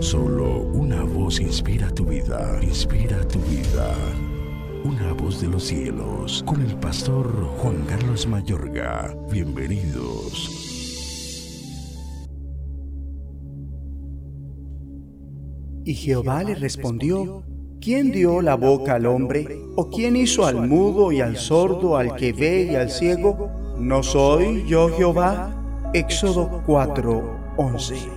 Solo una voz inspira tu vida, inspira tu vida. Una voz de los cielos, con el pastor Juan Carlos Mayorga. Bienvenidos. Y Jehová le respondió, ¿quién dio la boca al hombre? ¿O quién hizo al mudo y al sordo, al que ve y al ciego? ¿No soy yo Jehová? Éxodo 4:11.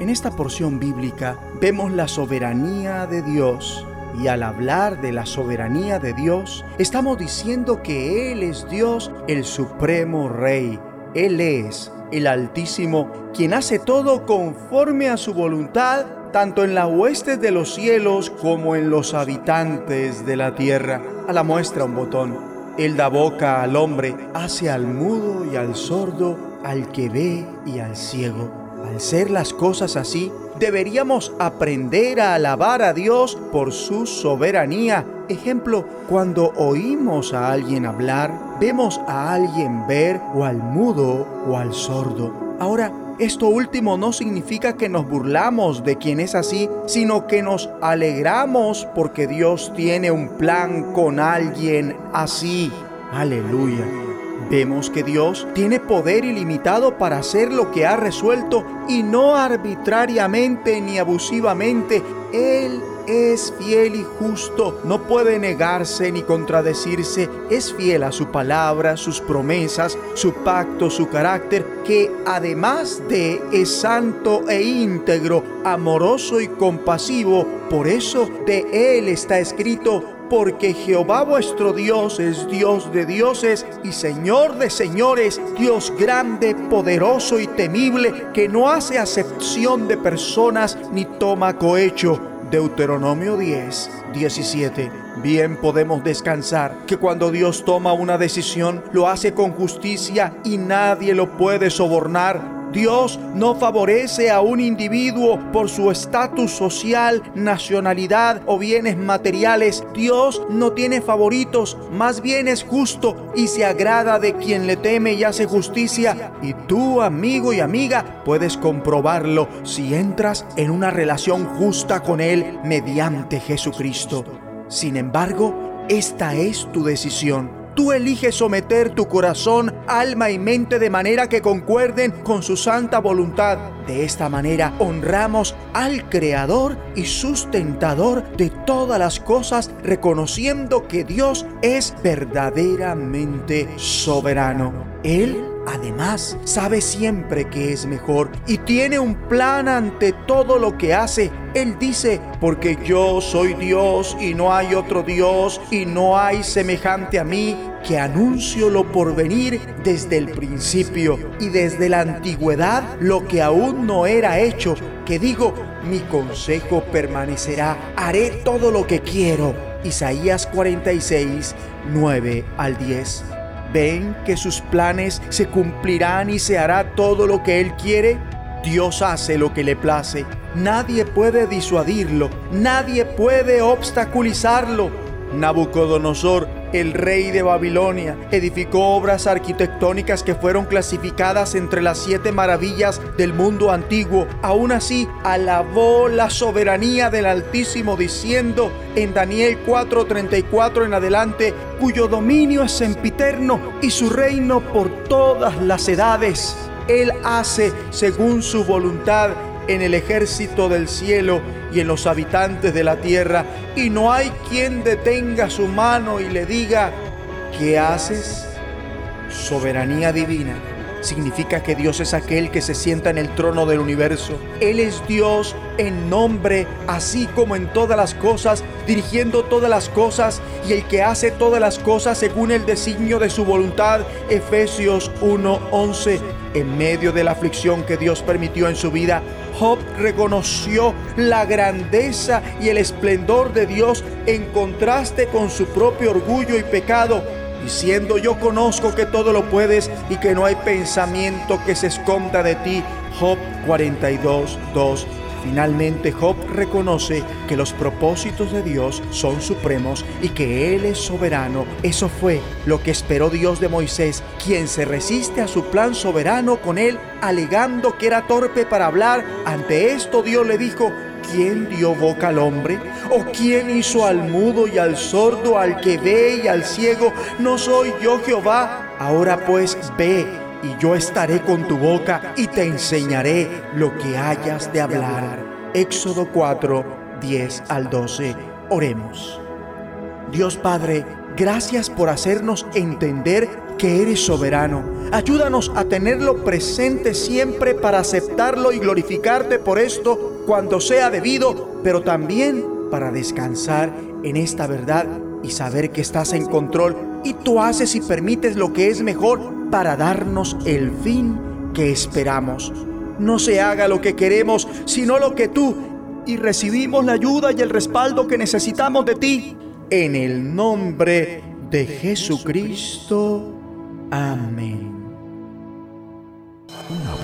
En esta porción bíblica vemos la soberanía de Dios y al hablar de la soberanía de Dios, estamos diciendo que Él es Dios, el supremo Rey. Él es el Altísimo, quien hace todo conforme a su voluntad, tanto en las huestes de los cielos como en los habitantes de la tierra. A la muestra un botón. Él da boca al hombre, hace al mudo y al sordo, al que ve y al ciego. Al ser las cosas así, deberíamos aprender a alabar a Dios por su soberanía. Ejemplo, cuando oímos a alguien hablar, vemos a alguien ver o al mudo o al sordo. Ahora, esto último no significa que nos burlamos de quien es así, sino que nos alegramos porque Dios tiene un plan con alguien así. Aleluya. Vemos que Dios tiene poder ilimitado para hacer lo que ha resuelto y no arbitrariamente ni abusivamente. Él es fiel y justo, no puede negarse ni contradecirse, es fiel a su palabra, sus promesas, su pacto, su carácter, que además de es santo e íntegro, amoroso y compasivo. Por eso de él está escrito, porque Jehová vuestro Dios es Dios de dioses y Señor de señores, Dios grande, poderoso y temible, que no hace acepción de personas ni toma cohecho Deuteronomio 10, 17. Bien podemos descansar que cuando Dios toma una decisión lo hace con justicia y nadie lo puede sobornar. Dios no favorece a un individuo por su estatus social, nacionalidad o bienes materiales. Dios no tiene favoritos, más bien es justo y se agrada de quien le teme y hace justicia. Y tú, amigo y amiga, puedes comprobarlo si entras en una relación justa con Él mediante Jesucristo. Sin embargo, esta es tu decisión tú eliges someter tu corazón, alma y mente de manera que concuerden con su santa voluntad. De esta manera honramos al Creador y sustentador de todas las cosas, reconociendo que Dios es verdaderamente soberano. Él Además, sabe siempre que es mejor y tiene un plan ante todo lo que hace. Él dice, porque yo soy Dios y no hay otro Dios y no hay semejante a mí, que anuncio lo por venir desde el principio y desde la antigüedad lo que aún no era hecho, que digo, mi consejo permanecerá, haré todo lo que quiero. Isaías 46, 9 al 10 ven que sus planes se cumplirán y se hará todo lo que Él quiere? Dios hace lo que le place. Nadie puede disuadirlo, nadie puede obstaculizarlo. Nabucodonosor el rey de Babilonia, edificó obras arquitectónicas que fueron clasificadas entre las siete maravillas del mundo antiguo. Aún así, alabó la soberanía del Altísimo diciendo en Daniel 4:34 en adelante, cuyo dominio es sempiterno y su reino por todas las edades. Él hace según su voluntad en el ejército del cielo y en los habitantes de la tierra, y no hay quien detenga su mano y le diga, ¿qué haces? Soberanía divina significa que Dios es aquel que se sienta en el trono del universo. Él es Dios en nombre, así como en todas las cosas, dirigiendo todas las cosas y el que hace todas las cosas según el designio de su voluntad. Efesios 1:11. En medio de la aflicción que Dios permitió en su vida, Job reconoció la grandeza y el esplendor de Dios en contraste con su propio orgullo y pecado, diciendo yo conozco que todo lo puedes y que no hay pensamiento que se esconda de ti. Job 42, 2. Finalmente Job reconoce que los propósitos de Dios son supremos y que Él es soberano. Eso fue lo que esperó Dios de Moisés, quien se resiste a su plan soberano con él, alegando que era torpe para hablar. Ante esto Dios le dijo, quién dio boca al hombre? ¿O quién hizo al mudo y al sordo, al que ve y al ciego? ¿No soy yo Jehová? Ahora pues ve y yo estaré con tu boca y te enseñaré lo que hayas de hablar. Éxodo 4, 10 al 12. Oremos. Dios Padre, gracias por hacernos entender que eres soberano. Ayúdanos a tenerlo presente siempre para aceptarlo y glorificarte por esto cuando sea debido, pero también para descansar en esta verdad y saber que estás en control y tú haces y permites lo que es mejor para darnos el fin que esperamos. No se haga lo que queremos, sino lo que tú, y recibimos la ayuda y el respaldo que necesitamos de ti. En el nombre de Jesucristo. Amén.